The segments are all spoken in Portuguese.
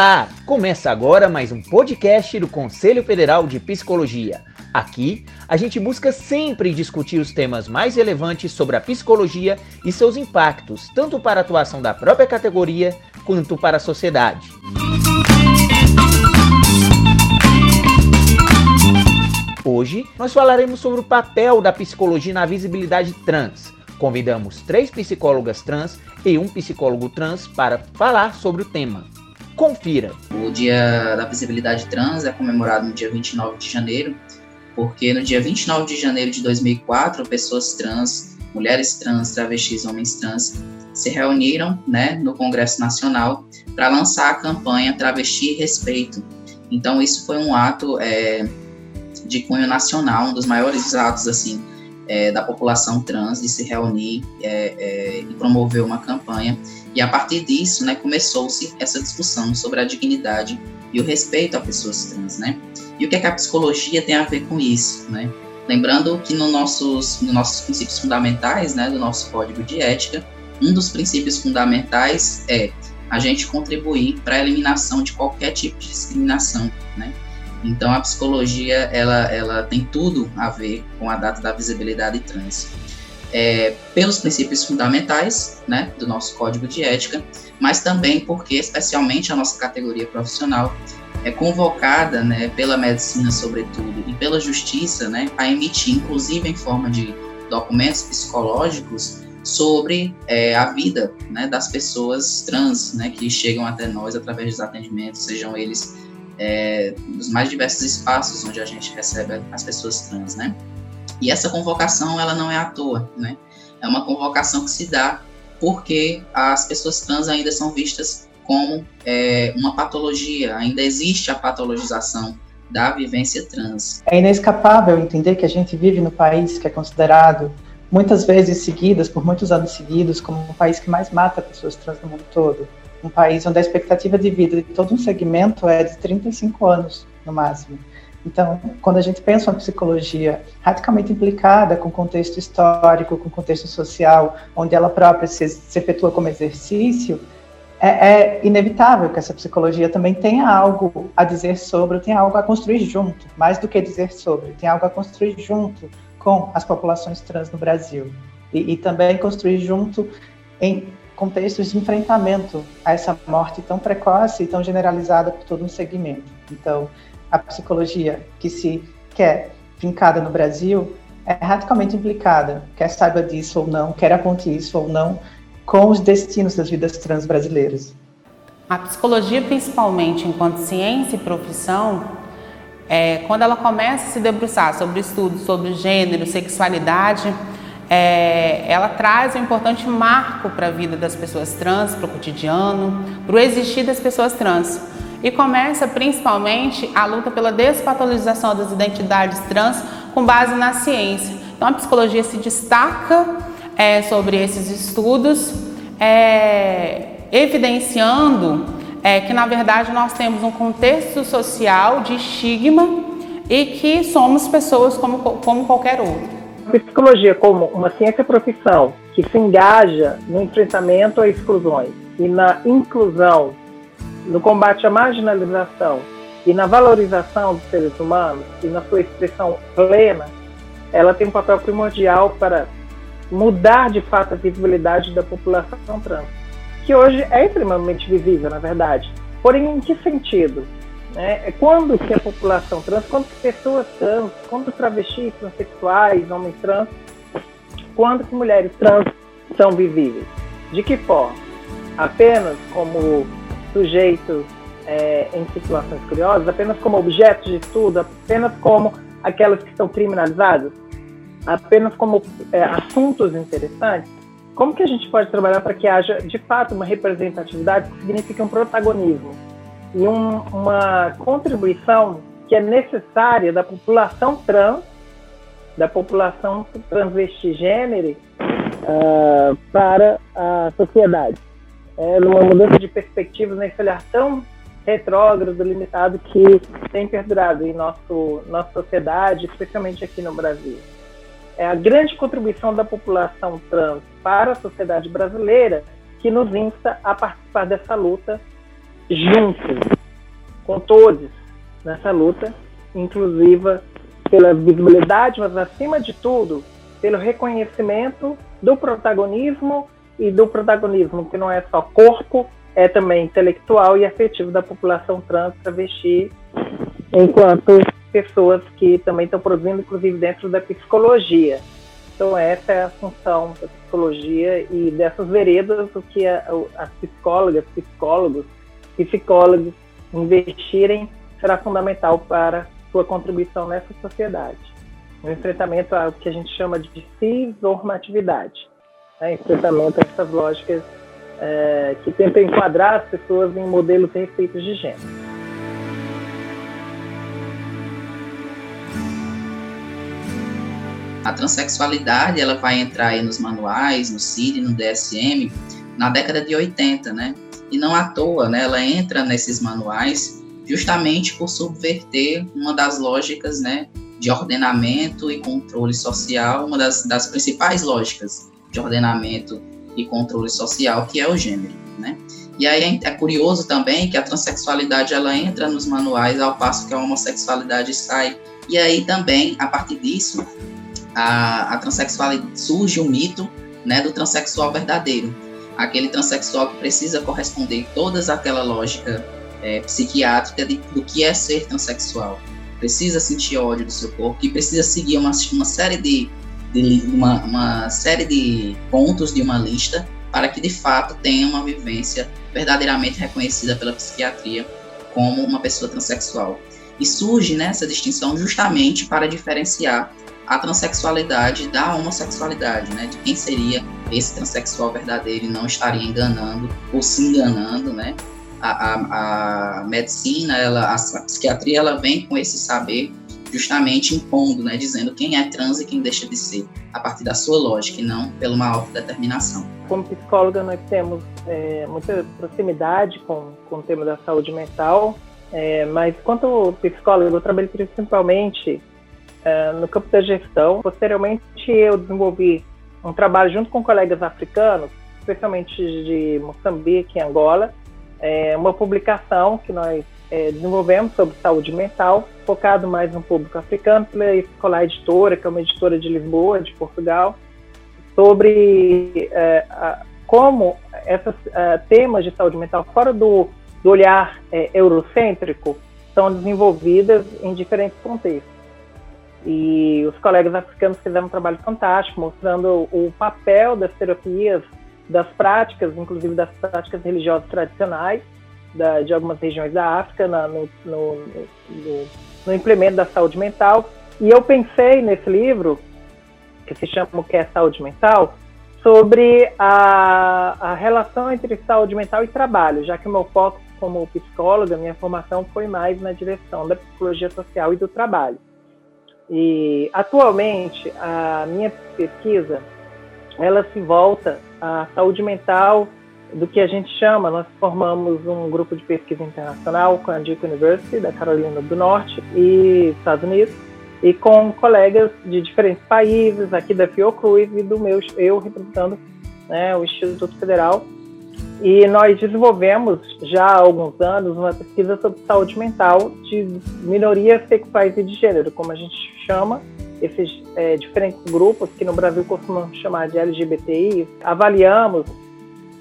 Olá! Começa agora mais um podcast do Conselho Federal de Psicologia. Aqui, a gente busca sempre discutir os temas mais relevantes sobre a psicologia e seus impactos, tanto para a atuação da própria categoria quanto para a sociedade. Hoje, nós falaremos sobre o papel da psicologia na visibilidade trans. Convidamos três psicólogas trans e um psicólogo trans para falar sobre o tema. Confira. O Dia da Visibilidade Trans é comemorado no dia 29 de janeiro, porque no dia 29 de janeiro de 2004, pessoas trans, mulheres trans, travestis, homens trans, se reuniram né, no Congresso Nacional para lançar a campanha Travesti Respeito. Então, isso foi um ato é, de cunho nacional, um dos maiores atos assim é, da população trans de se reunir é, é, e promover uma campanha. E a partir disso, né, começou-se essa discussão sobre a dignidade e o respeito a pessoas trans, né? E o que, é que a psicologia tem a ver com isso, né? Lembrando que no nossos, nos nossos princípios fundamentais, né, do nosso código de ética, um dos princípios fundamentais é a gente contribuir para a eliminação de qualquer tipo de discriminação, né? Então a psicologia ela, ela tem tudo a ver com a data da visibilidade trans. É, pelos princípios fundamentais né, do nosso código de ética, mas também porque, especialmente a nossa categoria profissional, é convocada né, pela medicina, sobretudo, e pela justiça né, a emitir, inclusive em forma de documentos psicológicos, sobre é, a vida né, das pessoas trans né, que chegam até nós através dos atendimentos, sejam eles é, dos mais diversos espaços onde a gente recebe as pessoas trans, né? E essa convocação, ela não é à toa, né? É uma convocação que se dá porque as pessoas trans ainda são vistas como é, uma patologia, ainda existe a patologização da vivência trans. É inescapável entender que a gente vive no país que é considerado muitas vezes seguidas, por muitos anos seguidos, como o país que mais mata pessoas trans no mundo todo um país onde a expectativa de vida de todo um segmento é de 35 anos, no máximo. Então, quando a gente pensa uma psicologia radicalmente implicada com contexto histórico, com contexto social, onde ela própria se, se efetua como exercício, é, é, inevitável que essa psicologia também tenha algo a dizer sobre, tenha algo a construir junto, mais do que dizer sobre, tem algo a construir junto com as populações trans no Brasil. E, e também construir junto em contextos de enfrentamento a essa morte tão precoce e tão generalizada por todo um segmento. Então, a psicologia que se quer fincada no Brasil é radicalmente implicada, quer saiba disso ou não, quer aponte isso ou não, com os destinos das vidas trans brasileiras. A psicologia, principalmente enquanto ciência e profissão, é, quando ela começa a se debruçar sobre estudos sobre gênero, sexualidade, é, ela traz um importante marco para a vida das pessoas trans, para o cotidiano, para o existir das pessoas trans. E começa principalmente a luta pela despatologização das identidades trans com base na ciência. Então a psicologia se destaca é, sobre esses estudos, é, evidenciando é, que na verdade nós temos um contexto social de estigma e que somos pessoas como, como qualquer outro psicologia como uma ciência profissão que se engaja no enfrentamento a exclusões e na inclusão, no combate à marginalização e na valorização dos seres humanos e na sua expressão plena, ela tem um papel primordial para mudar de fato a visibilidade da população trans, que hoje é extremamente visível, na verdade. Porém, em que sentido? Né? Quando que a população trans, quando que pessoas trans, quando travestis, transexuais, homens trans, quando que mulheres trans são visíveis? De que forma? Apenas como sujeitos é, em situações curiosas, apenas como objetos de estudo, apenas como aquelas que estão criminalizadas, apenas como é, assuntos interessantes? Como que a gente pode trabalhar para que haja de fato uma representatividade que signifique um protagonismo? E um, uma contribuição que é necessária da população trans, da população transvestigênero uh, para a sociedade. É numa mudança de perspectivas nesse olhar tão retrógrado, limitado que tem perdurado em nosso, nossa sociedade, especialmente aqui no Brasil. É a grande contribuição da população trans para a sociedade brasileira que nos insta a participar dessa luta juntos com todos nessa luta inclusiva pela visibilidade, mas acima de tudo, pelo reconhecimento do protagonismo e do protagonismo que não é só corpo, é também intelectual e afetivo da população trans travesti, enquanto pessoas que também estão produzindo, inclusive dentro da psicologia. Então essa é a função da psicologia e dessas veredas, o que as psicólogas, psicólogos, psicólogos investirem será fundamental para sua contribuição nessa sociedade. No enfrentamento ao que a gente chama de cisnormatividade, né? enfrentamento a essas lógicas é, que tentam enquadrar as pessoas em modelos receitos de gênero. A transexualidade ela vai entrar nos manuais, no CID, no DSM, na década de 80, né? E não à toa, né? Ela entra nesses manuais justamente por subverter uma das lógicas né, de ordenamento e controle social, uma das, das principais lógicas de ordenamento e controle social, que é o gênero. Né? E aí é, é curioso também que a transexualidade ela entra nos manuais ao passo que a homossexualidade sai. E aí também, a partir disso, a, a transexualidade surge o mito né, do transexual verdadeiro. Aquele transexual que precisa corresponder todas aquela lógica é, psiquiátrica de, do que é ser transexual. Precisa sentir ódio do seu corpo e precisa seguir uma, uma série de, de uma, uma série de pontos de uma lista para que de fato tenha uma vivência verdadeiramente reconhecida pela psiquiatria como uma pessoa transexual. E surge nessa distinção justamente para diferenciar a transexualidade da homossexualidade, né? De quem seria esse transexual verdadeiro não estaria enganando ou se enganando, né? a, a, a medicina, ela, a, a psiquiatria, ela vem com esse saber justamente impondo, né, dizendo quem é trans e quem deixa de ser, a partir da sua lógica e não pela uma autodeterminação. Como psicóloga, nós temos é, muita proximidade com, com o tema da saúde mental, é, mas quanto psicóloga, eu trabalho principalmente é, no campo da gestão. Posteriormente, eu desenvolvi um trabalho junto com colegas africanos, especialmente de Moçambique e Angola, é uma publicação que nós é, desenvolvemos sobre saúde mental, focado mais no público africano, pela Escolar Editora, que é uma editora de Lisboa, de Portugal, sobre é, a, como esses é, temas de saúde mental, fora do, do olhar é, eurocêntrico, são desenvolvidas em diferentes contextos. E os colegas africanos fizeram um trabalho fantástico, mostrando o papel das terapias das práticas, inclusive das práticas religiosas tradicionais da, de algumas regiões da África na, no, no, no, no, implemento da saúde mental. E eu pensei nesse livro, que se chama O que é Saúde Mental, sobre a, a relação entre saúde mental e trabalho, já que o meu foco como psicóloga, minha formação foi mais na direção da psicologia social e do trabalho. E atualmente a minha pesquisa ela se volta à saúde mental do que a gente chama, nós formamos um grupo de pesquisa internacional com a Duke University da Carolina do Norte e Estados Unidos e com colegas de diferentes países aqui da Fiocruz e do meu eu representando né, o Instituto Federal. E nós desenvolvemos já há alguns anos uma pesquisa sobre saúde mental de minorias sexuais e de gênero, como a gente chama, esses é, diferentes grupos que no Brasil costumam chamar de LGBTI, avaliamos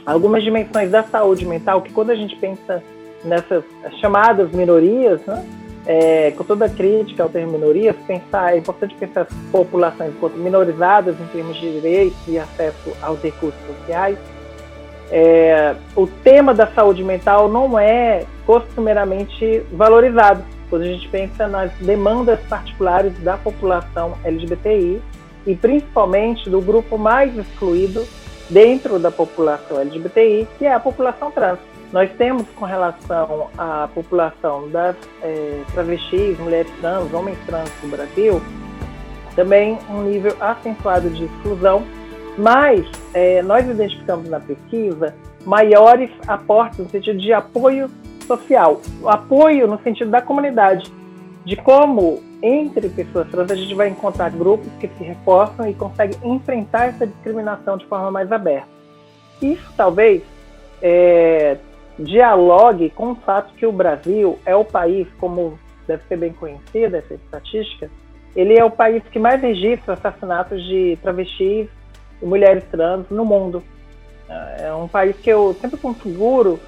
algumas dimensões da saúde mental que quando a gente pensa nessas chamadas minorias, né, é, com toda a crítica ao termo minorias, pensar, é importante pensar as populações enquanto minorizadas em termos de direitos e acesso aos recursos sociais. É, o tema da saúde mental não é costumeiramente valorizado quando a gente pensa nas demandas particulares da população LGBTI e principalmente do grupo mais excluído dentro da população LGBTI, que é a população trans. Nós temos com relação à população das é, travestis, mulheres trans, homens trans do Brasil, também um nível acentuado de exclusão, mas é, nós identificamos na pesquisa maiores aportes no sentido de apoio social, o apoio no sentido da comunidade, de como entre pessoas trans a gente vai encontrar grupos que se reforçam e conseguem enfrentar essa discriminação de forma mais aberta. Isso talvez é, dialogue com o fato que o Brasil é o país, como deve ser bem conhecida essa estatística, ele é o país que mais registra assassinatos de travestis e mulheres trans no mundo. É um país que eu sempre configuro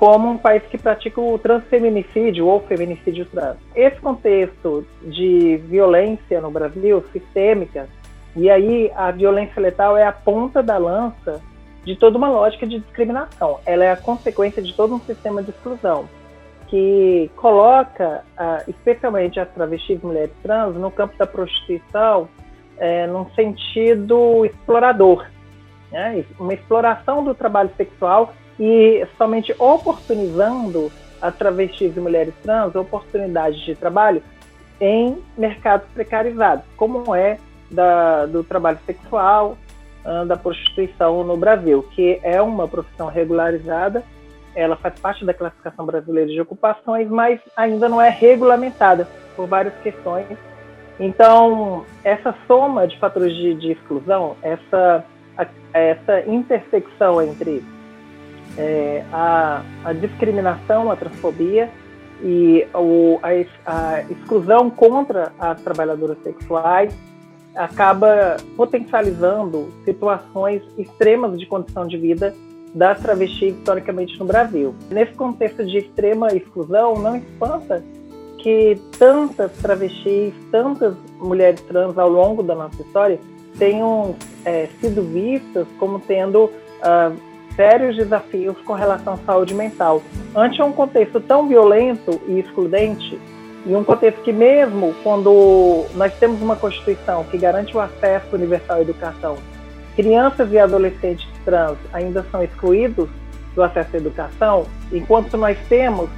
como um país que pratica o transfeminicídio ou feminicídio trans. Esse contexto de violência no Brasil, sistêmica, e aí a violência letal é a ponta da lança de toda uma lógica de discriminação. Ela é a consequência de todo um sistema de exclusão que coloca, especialmente as travestis mulheres trans, no campo da prostituição é, num sentido explorador, né? uma exploração do trabalho sexual e somente oportunizando as travestis e mulheres trans oportunidades de trabalho em mercados precarizados, como é da, do trabalho sexual, ah, da prostituição no Brasil, que é uma profissão regularizada, ela faz parte da classificação brasileira de ocupações, mas ainda não é regulamentada por várias questões. Então, essa soma de fatores de, de exclusão, essa, essa intersecção entre é, a, a, discriminação, a transfobia e o, a, a exclusão contra as trabalhadoras sexuais acaba potencializando situações extremas de condição de vida das travestis historicamente no Brasil. Nesse contexto de extrema exclusão, não espanta que tantas travestis, tantas mulheres trans ao longo da nossa história tenham é, sido vistas como tendo uh, sérios desafios com relação à saúde mental. Ante um contexto tão violento e excludente, e um contexto que mesmo quando nós temos uma Constituição que garante o acesso universal à educação, crianças e adolescentes trans ainda são excluídos do acesso à educação, enquanto nós temos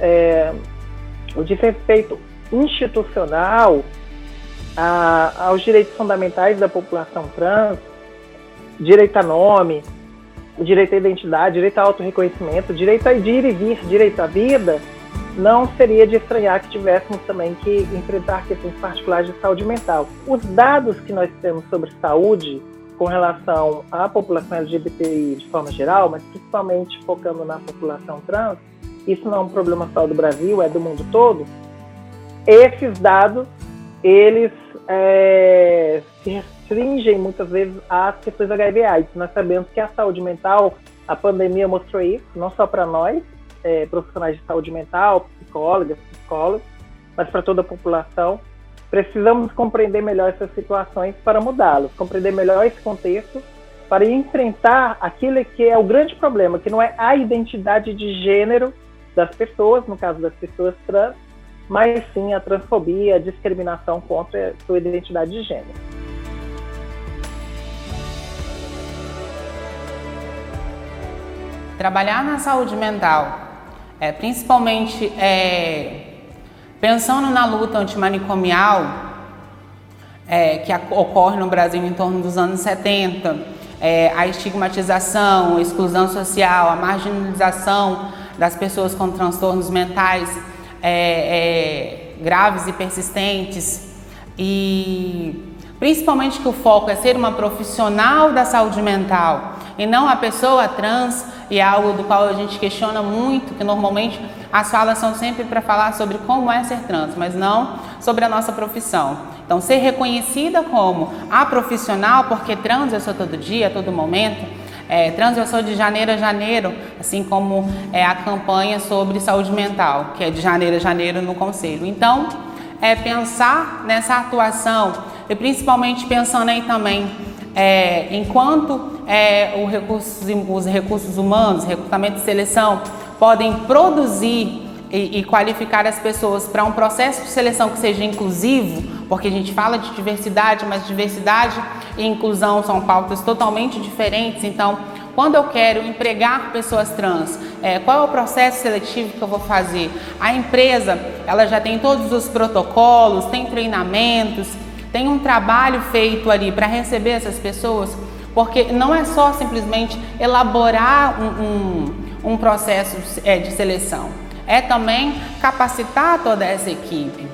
é, o desrespeito institucional a, aos direitos fundamentais da população trans, direito a nome, direito à identidade, direito ao autorreconhecimento, direito a ir e vir, direito à vida, não seria de estranhar que tivéssemos também que enfrentar questões particulares de saúde mental. Os dados que nós temos sobre saúde com relação à população LGBTI de forma geral, mas principalmente focando na população trans, isso não é um problema só do Brasil, é do mundo todo. Esses dados, eles é, se restringem muitas vezes às questões HIV/AIDS. Nós sabemos que a saúde mental, a pandemia mostrou isso, não só para nós, é, profissionais de saúde mental, psicólogas, psicólogos, mas para toda a população. Precisamos compreender melhor essas situações para mudá-las, compreender melhor esse contexto para enfrentar aquilo que é o grande problema, que não é a identidade de gênero das pessoas, no caso das pessoas trans, mas sim a transfobia, a discriminação contra a sua identidade de gênero. Trabalhar na saúde mental é, principalmente é, pensando na luta antimanicomial é, que ocorre no Brasil em torno dos anos 70, é, a estigmatização, a exclusão social, a marginalização das pessoas com transtornos mentais é, é, graves e persistentes. E principalmente que o foco é ser uma profissional da saúde mental e não a pessoa trans e é algo do qual a gente questiona muito, que normalmente as falas são sempre para falar sobre como é ser trans, mas não sobre a nossa profissão. Então, ser reconhecida como a profissional, porque trans eu sou todo dia, todo momento, é, trans eu sou de janeiro a janeiro, assim como é a campanha sobre saúde mental, que é de janeiro a janeiro no Conselho. Então, é pensar nessa atuação e principalmente pensando aí também é, enquanto é, recurso, os recursos humanos, recrutamento e seleção, podem produzir e, e qualificar as pessoas para um processo de seleção que seja inclusivo, porque a gente fala de diversidade, mas diversidade e inclusão são pautas totalmente diferentes. Então, quando eu quero empregar pessoas trans, é, qual é o processo seletivo que eu vou fazer? A empresa, ela já tem todos os protocolos, tem treinamentos, tem um trabalho feito ali para receber essas pessoas, porque não é só simplesmente elaborar um, um, um processo é, de seleção, é também capacitar toda essa equipe.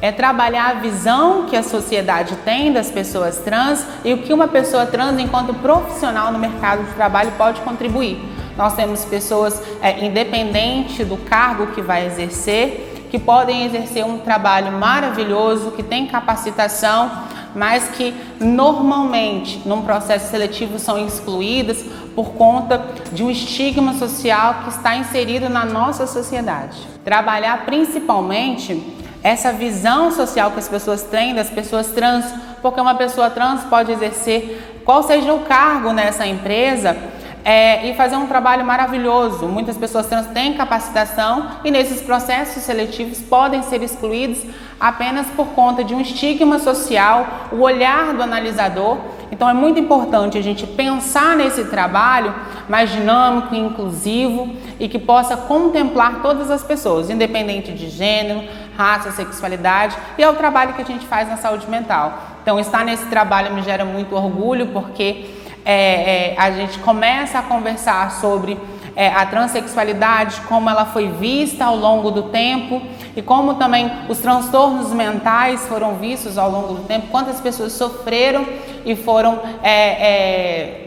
É trabalhar a visão que a sociedade tem das pessoas trans e o que uma pessoa trans, enquanto profissional no mercado de trabalho, pode contribuir. nós temos pessoas é, independente do cargo que vai exercer, que podem exercer um trabalho maravilhoso, que tem capacitação, mas que normalmente num processo seletivo são excluídas por conta de um estigma social que está inserido na nossa sociedade. Trabalhar principalmente essa visão social que as pessoas têm das pessoas trans, porque uma pessoa trans pode exercer qual seja o cargo nessa empresa é, e fazer um trabalho maravilhoso. Muitas pessoas trans têm capacitação e nesses processos seletivos podem ser excluídos apenas por conta de um estigma social, o olhar do analisador. Então é muito importante a gente pensar nesse trabalho mais dinâmico inclusivo e que possa contemplar todas as pessoas, independente de gênero, raça, sexualidade, e é o trabalho que a gente faz na saúde mental. Então estar nesse trabalho me gera muito orgulho porque é, é, a gente começa a conversar sobre é, a transexualidade, como ela foi vista ao longo do tempo e como também os transtornos mentais foram vistos ao longo do tempo, quantas pessoas sofreram e foram é, é,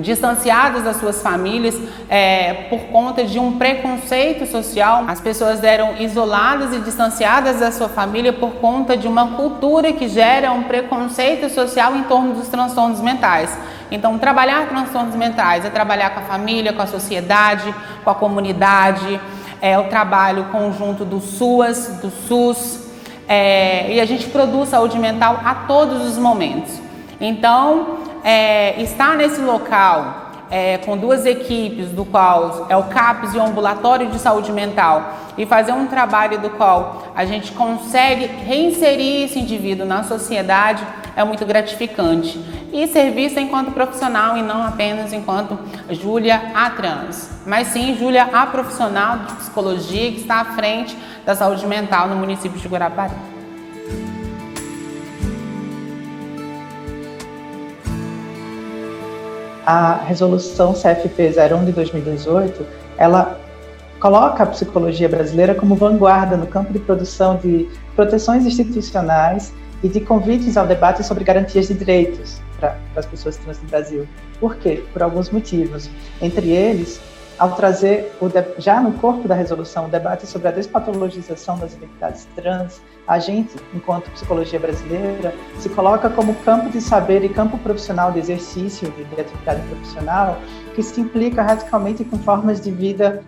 distanciadas das suas famílias é, por conta de um preconceito social. As pessoas eram isoladas e distanciadas da sua família por conta de uma cultura que gera um preconceito social em torno dos transtornos mentais. Então, trabalhar transtornos mentais é trabalhar com a família, com a sociedade, com a comunidade, é o trabalho conjunto do SUAS, do SUS, é, e a gente produz saúde mental a todos os momentos. Então, é, estar nesse local é, com duas equipes, do qual é o CAPS e o Ambulatório de Saúde Mental, e fazer um trabalho do qual a gente consegue reinserir esse indivíduo na sociedade, é muito gratificante. E ser vista enquanto profissional e não apenas enquanto Júlia a trans, mas sim Júlia a profissional de psicologia que está à frente da saúde mental no município de Guarapari. a resolução CFP 01 de 2018, ela coloca a psicologia brasileira como vanguarda no campo de produção de proteções institucionais e de convites ao debate sobre garantias de direitos para as pessoas trans no Brasil. Por quê? Por alguns motivos. Entre eles, ao trazer já no corpo da resolução o debate sobre a despatologização das identidades trans, a gente, enquanto psicologia brasileira, se coloca como campo de saber e campo profissional de exercício de, de atividade profissional que se implica radicalmente com formas de vida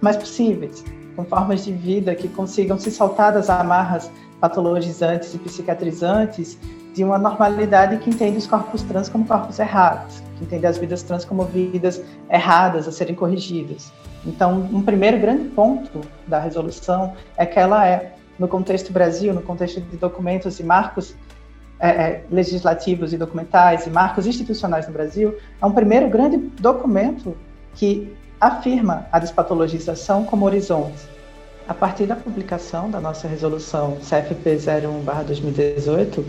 mais possíveis, com formas de vida que consigam se saltar das amarras patologizantes e psicatrizantes de uma normalidade que entende os corpos trans como corpos errados, que entende as vidas trans como vidas erradas a serem corrigidas. Então, um primeiro grande ponto da resolução é que ela é, no contexto Brasil, no contexto de documentos e marcos é, é, legislativos e documentais e marcos institucionais no Brasil, é um primeiro grande documento que afirma a despatologização como horizonte. A partir da publicação da nossa resolução CFP 01/2018,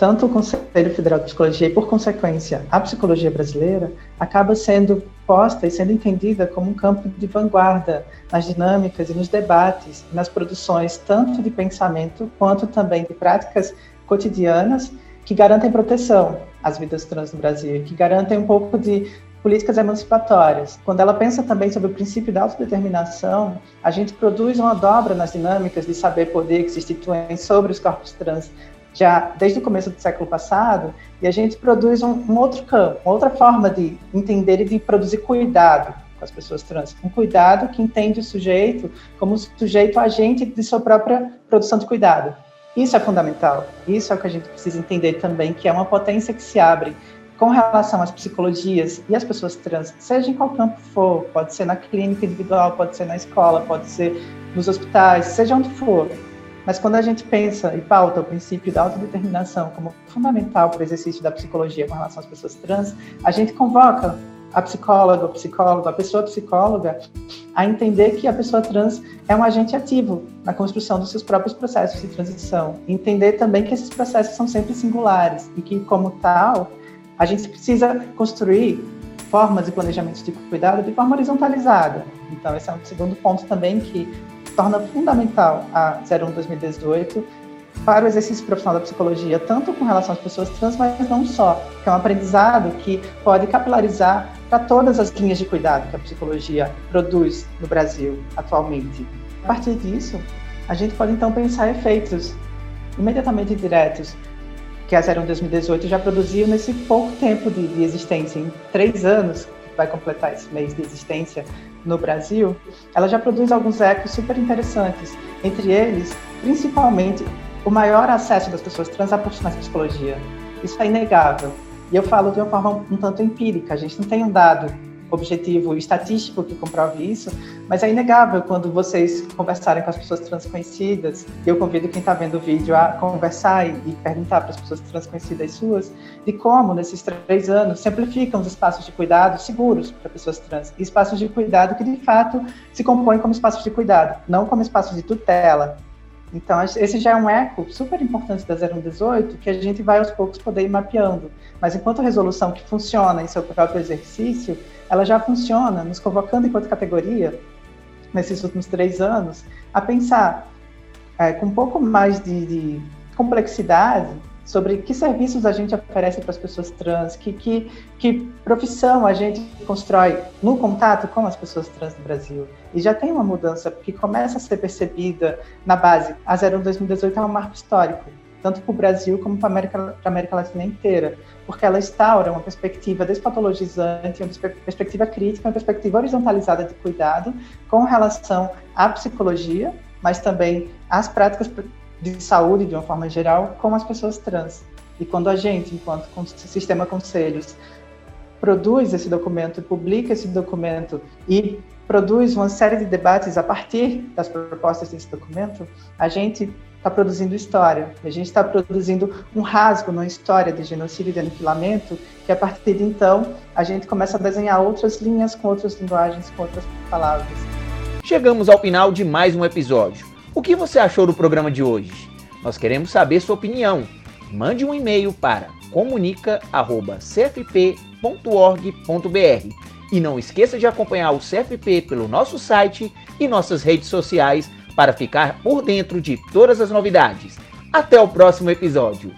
tanto o Conselho Federal de Psicologia e, por consequência, a psicologia brasileira acaba sendo posta e sendo entendida como um campo de vanguarda nas dinâmicas e nos debates, nas produções tanto de pensamento quanto também de práticas cotidianas que garantem proteção às vidas trans no Brasil, que garantem um pouco de políticas emancipatórias. Quando ela pensa também sobre o princípio da autodeterminação, a gente produz uma dobra nas dinâmicas de saber-poder que se instituem sobre os corpos trans já desde o começo do século passado, e a gente produz um, um outro campo, outra forma de entender e de produzir cuidado com as pessoas trans. Um cuidado que entende o sujeito como sujeito agente de sua própria produção de cuidado. Isso é fundamental. Isso é o que a gente precisa entender também, que é uma potência que se abre com relação às psicologias e às pessoas trans, seja em qual campo for, pode ser na clínica individual, pode ser na escola, pode ser nos hospitais, seja onde for. Mas quando a gente pensa e pauta o princípio da autodeterminação como fundamental para o exercício da psicologia com relação às pessoas trans, a gente convoca a psicóloga, o psicólogo, a pessoa psicóloga a entender que a pessoa trans é um agente ativo na construção dos seus próprios processos de transição. Entender também que esses processos são sempre singulares e que, como tal, a gente precisa construir formas e planejamentos de cuidado de forma horizontalizada. Então, esse é um segundo ponto também que torna fundamental a 01 2018 para o exercício profissional da psicologia, tanto com relação às pessoas trans, mas não só, que é um aprendizado que pode capilarizar para todas as linhas de cuidado que a psicologia produz no Brasil atualmente. A partir disso, a gente pode então pensar efeitos imediatamente diretos que a 01 2018 já produziu nesse pouco tempo de, de existência, em três anos, que vai completar esse mês de existência no Brasil, ela já produz alguns ecos super interessantes, entre eles, principalmente, o maior acesso das pessoas trans à psicologia. Isso é inegável. E eu falo de uma forma um tanto empírica, a gente não tem um dado objetivo estatístico que comprove isso, mas é inegável quando vocês conversarem com as pessoas transconhecidas, e eu convido quem está vendo o vídeo a conversar e, e perguntar para as pessoas transconhecidas suas, de como, nesses três anos, simplificam os espaços de cuidado seguros para pessoas trans, e espaços de cuidado que, de fato, se compõem como espaços de cuidado, não como espaços de tutela, então, esse já é um eco super importante da 0118 que a gente vai aos poucos poder ir mapeando. Mas enquanto resolução que funciona em seu próprio exercício, ela já funciona nos convocando enquanto categoria, nesses últimos três anos, a pensar é, com um pouco mais de, de, complexidade sobre que serviços a gente oferece para as pessoas trans, que, que, que profissão a gente constrói no contato com as pessoas trans no Brasil. E já tem uma mudança que começa a ser percebida na base. A 01 2018 é um marco histórico tanto para o Brasil como para a América, América Latina inteira, porque ela instaura uma perspectiva despatologizante, uma perspectiva crítica, uma perspectiva horizontalizada de cuidado com relação à psicologia, mas também às práticas de saúde de uma forma geral com as pessoas trans. E quando a gente, enquanto sistema conselhos, produz esse documento, publica esse documento e produz uma série de debates a partir das propostas desse documento, a gente está produzindo história. A gente está produzindo um rasgo na história de genocídio e de aniquilamento, que a partir de então a gente começa a desenhar outras linhas com outras linguagens, com outras palavras. Chegamos ao final de mais um episódio. O que você achou do programa de hoje? Nós queremos saber sua opinião. Mande um e-mail para comunica@cfp.org.br e não esqueça de acompanhar o CFP pelo nosso site e nossas redes sociais para ficar por dentro de todas as novidades. Até o próximo episódio.